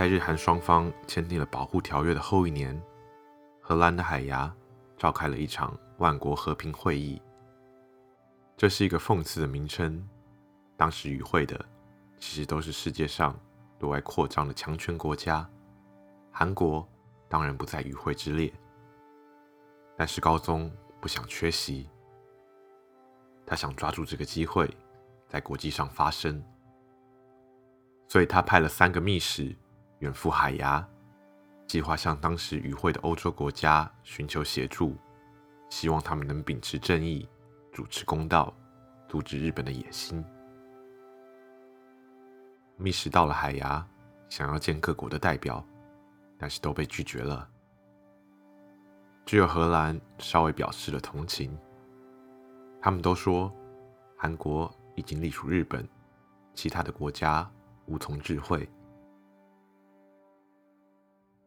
在日韩双方签订了保护条约的后一年，荷兰的海牙召开了一场万国和平会议。这是一个讽刺的名称。当时与会的其实都是世界上对外扩张的强权国家，韩国当然不在与会之列。但是高宗不想缺席，他想抓住这个机会，在国际上发声，所以他派了三个密使。远赴海牙，计划向当时与会的欧洲国家寻求协助，希望他们能秉持正义，主持公道，阻止日本的野心。密使到了海牙，想要见各国的代表，但是都被拒绝了。只有荷兰稍微表示了同情，他们都说韩国已经隶属日本，其他的国家无从智慧。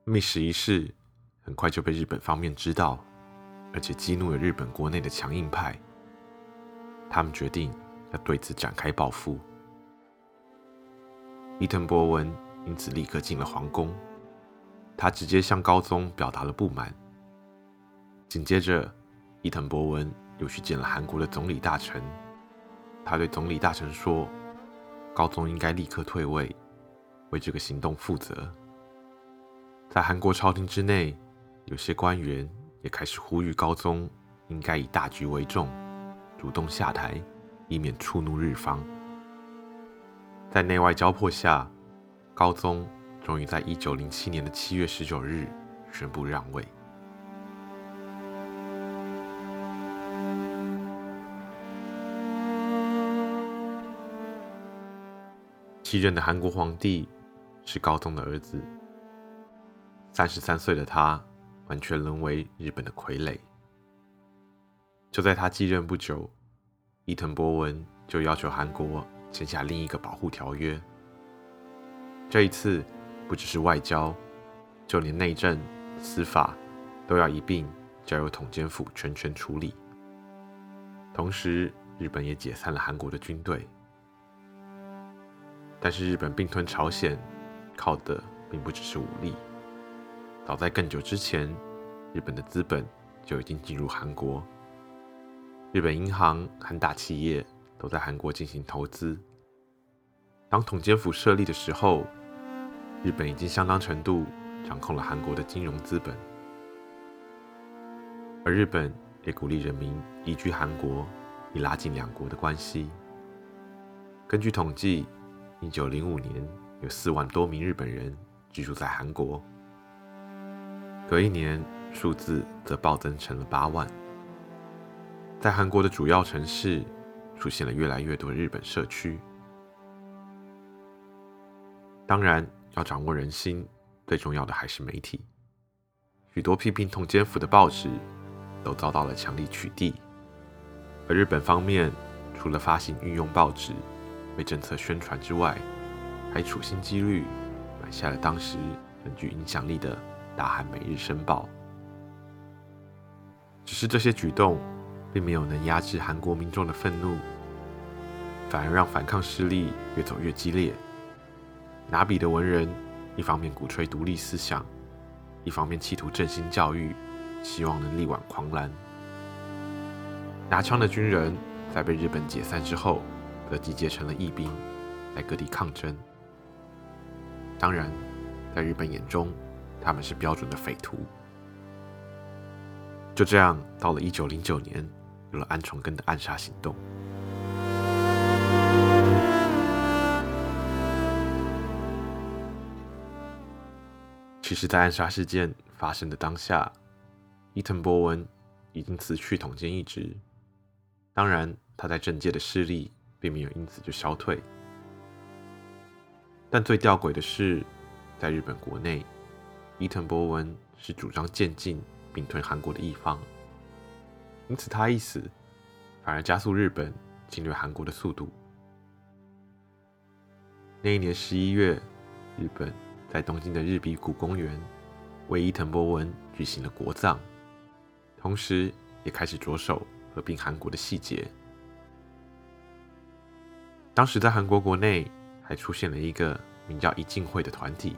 密使一事很快就被日本方面知道，而且激怒了日本国内的强硬派。他们决定要对此展开报复。伊藤博文因此立刻进了皇宫，他直接向高宗表达了不满。紧接着，伊藤博文又去见了韩国的总理大臣，他对总理大臣说：“高宗应该立刻退位，为这个行动负责。”在韩国朝廷之内，有些官员也开始呼吁高宗应该以大局为重，主动下台，以免触怒日方。在内外交迫下，高宗终于在一九零七年的七月十九日宣布让位。继任的韩国皇帝是高宗的儿子。三十三岁的他，完全沦为日本的傀儡。就在他继任不久，伊藤博文就要求韩国签下另一个保护条约。这一次，不只是外交，就连内政、司法都要一并交由统监府全权处理。同时，日本也解散了韩国的军队。但是，日本并吞朝鲜，靠的并不只是武力。早在更久之前，日本的资本就已经进入韩国。日本银行和大企业都在韩国进行投资。当统监府设立的时候，日本已经相当程度掌控了韩国的金融资本。而日本也鼓励人民移居韩国，以拉近两国的关系。根据统计，1905年有4万多名日本人居住在韩国。隔一年，数字则暴增成了八万。在韩国的主要城市，出现了越来越多日本社区。当然，要掌握人心，最重要的还是媒体。许多批评统监府的报纸都遭到了强力取缔，而日本方面除了发行运用报纸为政策宣传之外，还处心积虑买下了当时很具影响力的。大汉每日申报，只是这些举动并没有能压制韩国民众的愤怒，反而让反抗势力越走越激烈。拿笔的文人一方面鼓吹独立思想，一方面企图振兴教育，希望能力挽狂澜。拿枪的军人在被日本解散之后，则集结成了义兵，在各地抗争。当然，在日本眼中，他们是标准的匪徒。就这样，到了一九零九年，有了安重根的暗杀行动。其实，在暗杀事件发生的当下，伊藤博文已经辞去统监一职。当然，他在政界的势力并没有因此就消退。但最吊诡的是，在日本国内。伊藤博文是主张渐进并吞韩国的一方，因此他一死，反而加速日本侵略韩国的速度。那一年十一月，日本在东京的日比谷公园为伊藤博文举行了国葬，同时也开始着手合并韩国的细节。当时在韩国国内还出现了一个名叫“一进会”的团体。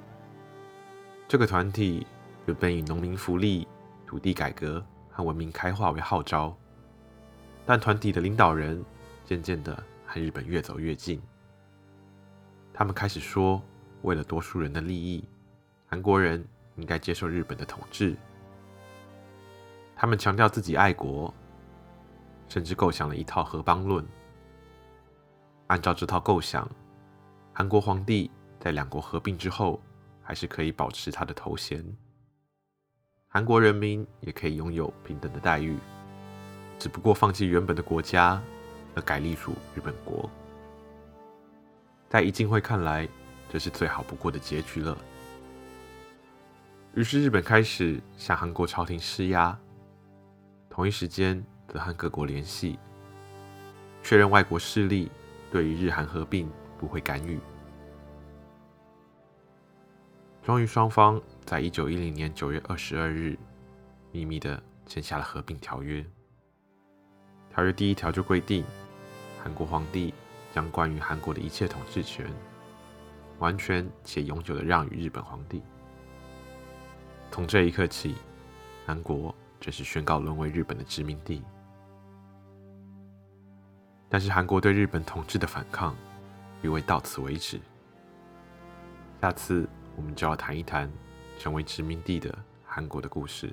这个团体原本以农民福利、土地改革和文明开化为号召，但团体的领导人渐渐的和日本越走越近。他们开始说，为了多数人的利益，韩国人应该接受日本的统治。他们强调自己爱国，甚至构想了一套合邦论。按照这套构想，韩国皇帝在两国合并之后。还是可以保持他的头衔，韩国人民也可以拥有平等的待遇，只不过放弃原本的国家，而改隶属日本国。在一进会看来，这是最好不过的结局了。于是日本开始向韩国朝廷施压，同一时间则和各国联系，确认外国势力对于日韩合并不会干预。终于，双方在一九一零年九月二十二日秘密的签下了合并条约。条约第一条就规定，韩国皇帝将关于韩国的一切统治权，完全且永久的让与日本皇帝。从这一刻起，韩国正式宣告沦为日本的殖民地。但是，韩国对日本统治的反抗，并未到此为止。下次。我们就要谈一谈成为殖民地的韩国的故事。